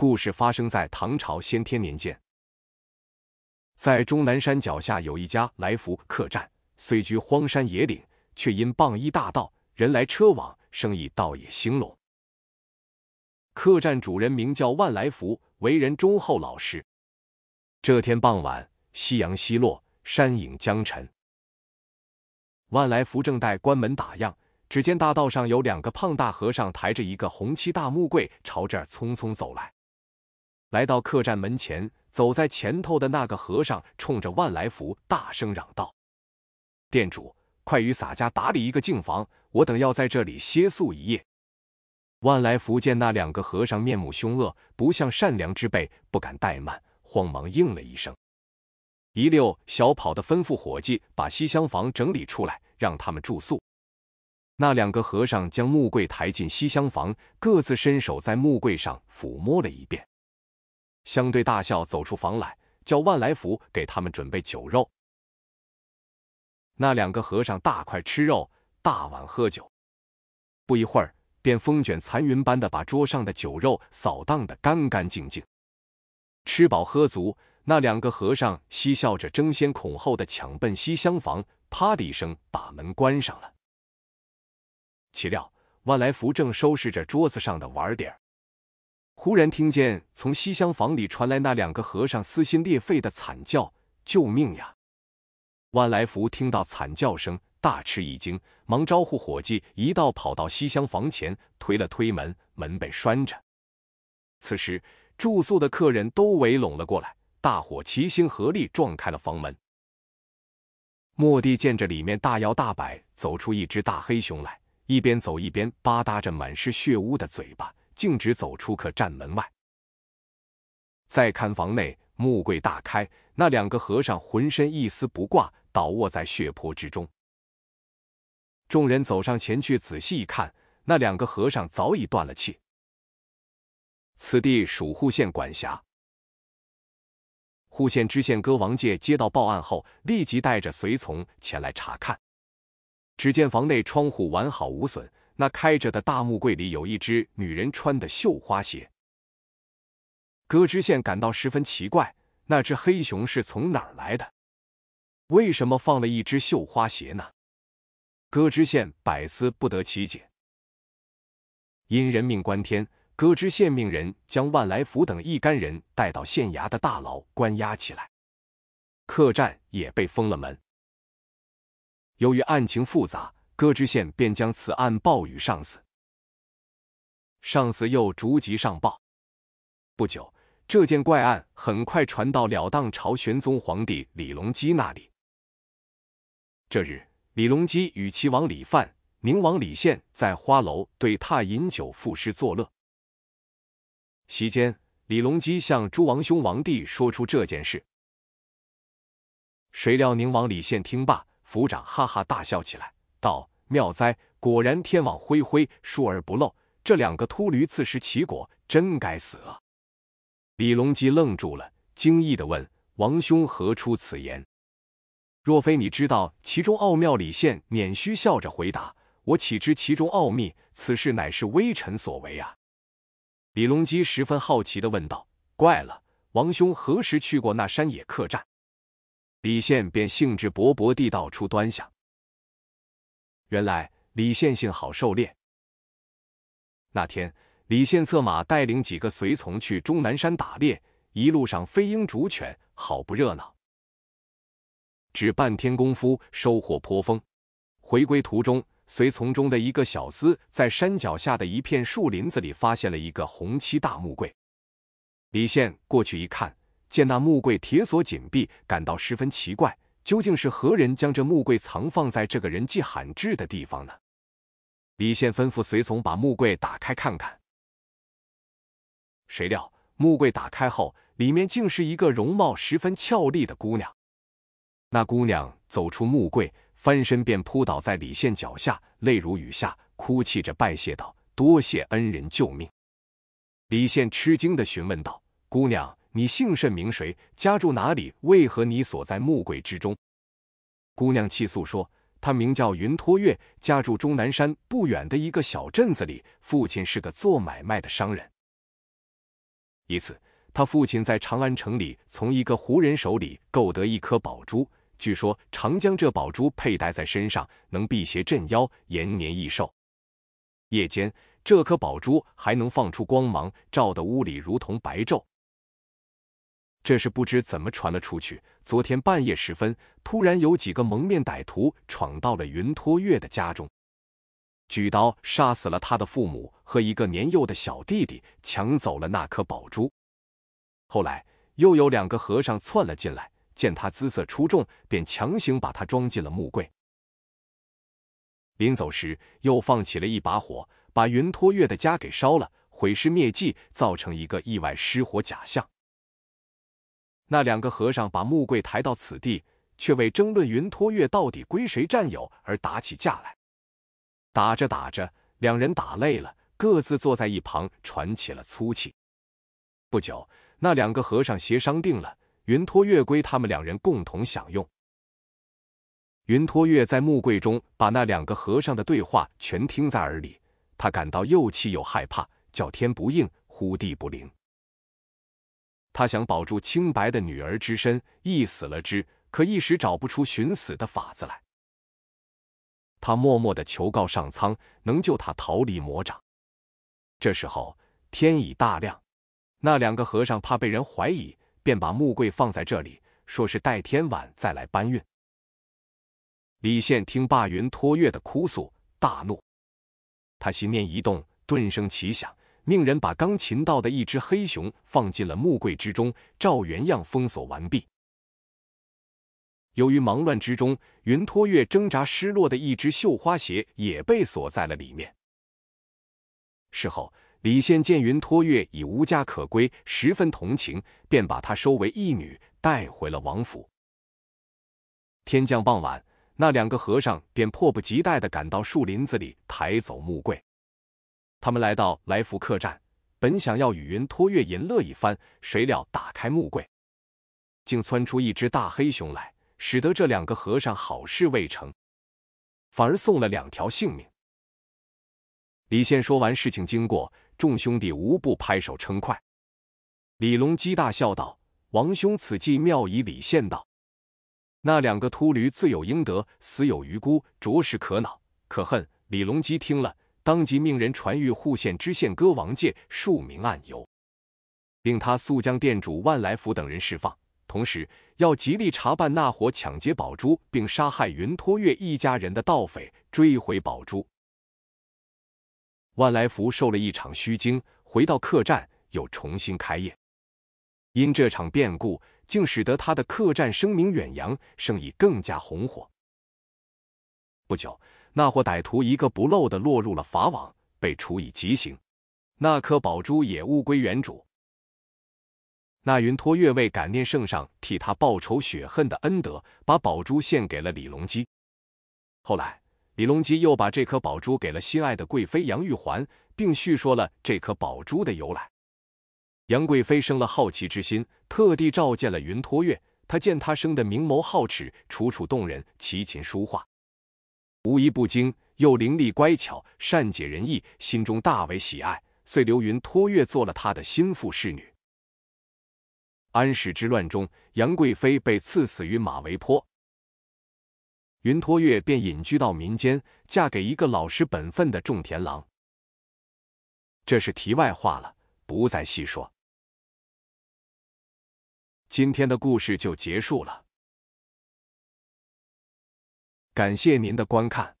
故事发生在唐朝先天年间，在终南山脚下有一家来福客栈，虽居荒山野岭，却因傍依大道，人来车往，生意倒也兴隆。客栈主人名叫万来福，为人忠厚老实。这天傍晚，夕阳西落，山影将沉。万来福正待关门打烊，只见大道上有两个胖大和尚抬着一个红漆大木柜，朝这儿匆匆走来。来到客栈门前，走在前头的那个和尚冲着万来福大声嚷道：“店主，快与洒家打理一个净房，我等要在这里歇宿一夜。”万来福见那两个和尚面目凶恶，不像善良之辈，不敢怠慢，慌忙应了一声。一溜小跑的吩咐伙计把西厢房整理出来，让他们住宿。那两个和尚将木柜抬进西厢房，各自伸手在木柜上抚摸了一遍，相对大笑，走出房来，叫万来福给他们准备酒肉。那两个和尚大块吃肉，大碗喝酒，不一会儿便风卷残云般的把桌上的酒肉扫荡得干干净净。吃饱喝足。那两个和尚嬉笑着，争先恐后的抢奔西厢房，啪的一声把门关上了。岂料万来福正收拾着桌子上的碗碟儿，忽然听见从西厢房里传来那两个和尚撕心裂肺的惨叫：“救命呀！”万来福听到惨叫声，大吃一惊，忙招呼伙计一道跑到西厢房前，推了推门，门被拴着。此时住宿的客人都围拢了过来。大伙齐心合力撞开了房门。谟帝见着里面大摇大摆走出一只大黑熊来，一边走一边吧嗒着满是血污的嘴巴，径直走出客栈门外。再看房内，木柜大开，那两个和尚浑身一丝不挂，倒卧在血泊之中。众人走上前去仔细一看，那两个和尚早已断了气。此地属户县管辖。户县知县哥王介接到报案后，立即带着随从前来查看。只见房内窗户完好无损，那开着的大木柜里有一只女人穿的绣花鞋。哥知县感到十分奇怪，那只黑熊是从哪儿来的？为什么放了一只绣花鞋呢？哥知县百思不得其解。因人命关天。歌知县命人将万来福等一干人带到县衙的大牢关押起来，客栈也被封了门。由于案情复杂，歌知县便将此案报与上司，上司又逐级上报。不久，这件怪案很快传到了当朝玄宗皇帝李隆基那里。这日，李隆基与齐王李范、宁王李宪在花楼对榻饮酒赋诗作乐。席间，李隆基向诸王兄王帝说出这件事。谁料宁王李宪听罢，抚掌哈哈大笑起来，道：“妙哉！果然天网恢恢，疏而不漏。这两个秃驴自食其果，真该死啊！”李隆基愣住了，惊异的问：“王兄何出此言？若非你知道其中奥妙？”李宪捻须笑着回答：“我岂知其中奥秘？此事乃是微臣所为啊！”李隆基十分好奇的问道：“怪了，王兄何时去过那山野客栈？”李宪便兴致勃勃地道出端详。原来李宪性好狩猎。那天，李宪策马带领几个随从去终南山打猎，一路上飞鹰逐犬，好不热闹。只半天功夫，收获颇丰。回归途中。随从中的一个小厮在山脚下的一片树林子里发现了一个红漆大木柜。李现过去一看，见那木柜铁锁紧闭，感到十分奇怪，究竟是何人将这木柜藏放在这个人迹罕至的地方呢？李现吩咐随从把木柜打开看看。谁料木柜打开后，里面竟是一个容貌十分俏丽的姑娘。那姑娘走出木柜。翻身便扑倒在李现脚下，泪如雨下，哭泣着拜谢道：“多谢恩人救命。”李现吃惊的询问道：“姑娘，你姓甚名谁？家住哪里？为何你锁在木柜之中？”姑娘气诉说：“她名叫云托月，家住终南山不远的一个小镇子里，父亲是个做买卖的商人。一次，他父亲在长安城里从一个胡人手里购得一颗宝珠，据说常将这宝珠佩戴在身上，能辟邪镇妖、延年益寿。夜间，这颗宝珠还能放出光芒，照得屋里如同白昼。这是不知怎么传了出去。昨天半夜时分，突然有几个蒙面歹徒闯到了云托月的家中，举刀杀死了他的父母和一个年幼的小弟弟，抢走了那颗宝珠。后来又有两个和尚窜了进来，见他姿色出众，便强行把他装进了木柜。临走时，又放起了一把火，把云托月的家给烧了，毁尸灭迹，造成一个意外失火假象。那两个和尚把木柜抬到此地，却为争论云托月到底归谁占有而打起架来。打着打着，两人打累了，各自坐在一旁喘起了粗气。不久，那两个和尚协商定了，云托月归他们两人共同享用。云托月在木柜中把那两个和尚的对话全听在耳里，他感到又气又害怕，叫天不应，呼地不灵。他想保住清白的女儿之身，一死了之，可一时找不出寻死的法子来。他默默的求告上苍，能救他逃离魔掌。这时候天已大亮，那两个和尚怕被人怀疑，便把木柜放在这里，说是待天晚再来搬运。李现听罢云托月的哭诉，大怒，他心念一动，顿生奇想。命人把刚擒到的一只黑熊放进了木柜之中，照原样封锁完毕。由于忙乱之中，云托月挣扎失落的一只绣花鞋也被锁在了里面。事后，李现见云托月已无家可归，十分同情，便把她收为义女，带回了王府。天降傍晚，那两个和尚便迫不及待地赶到树林子里抬走木柜。他们来到来福客栈，本想要与云托月淫乐一番，谁料打开木柜，竟窜出一只大黑熊来，使得这两个和尚好事未成，反而送了两条性命。李现说完事情经过，众兄弟无不拍手称快。李隆基大笑道：“王兄此计妙矣！”李现道：“那两个秃驴罪有应得，死有余辜，着实可恼可恨。”李隆基听了。当即命人传谕户县知县歌王介，数名案由，令他速将店主万来福等人释放，同时要极力查办那伙抢劫宝珠并杀害云托月一家人的盗匪，追回宝珠。万来福受了一场虚惊，回到客栈又重新开业。因这场变故，竟使得他的客栈声名远扬，生意更加红火。不久。那伙歹徒一个不漏的落入了法网，被处以极刑。那颗宝珠也物归原主。那云托月为感念圣上替他报仇雪恨的恩德，把宝珠献给了李隆基。后来，李隆基又把这颗宝珠给了心爱的贵妃杨玉环，并叙说了这颗宝珠的由来。杨贵妃生了好奇之心，特地召见了云托月。她见他生的明眸皓齿，楚楚动人，琴棋书画。无一不精，又伶俐乖巧，善解人意，心中大为喜爱，遂留云托月做了他的心腹侍女。安史之乱中，杨贵妃被赐死于马嵬坡，云托月便隐居到民间，嫁给一个老实本分的种田郎。这是题外话了，不再细说。今天的故事就结束了。感谢您的观看。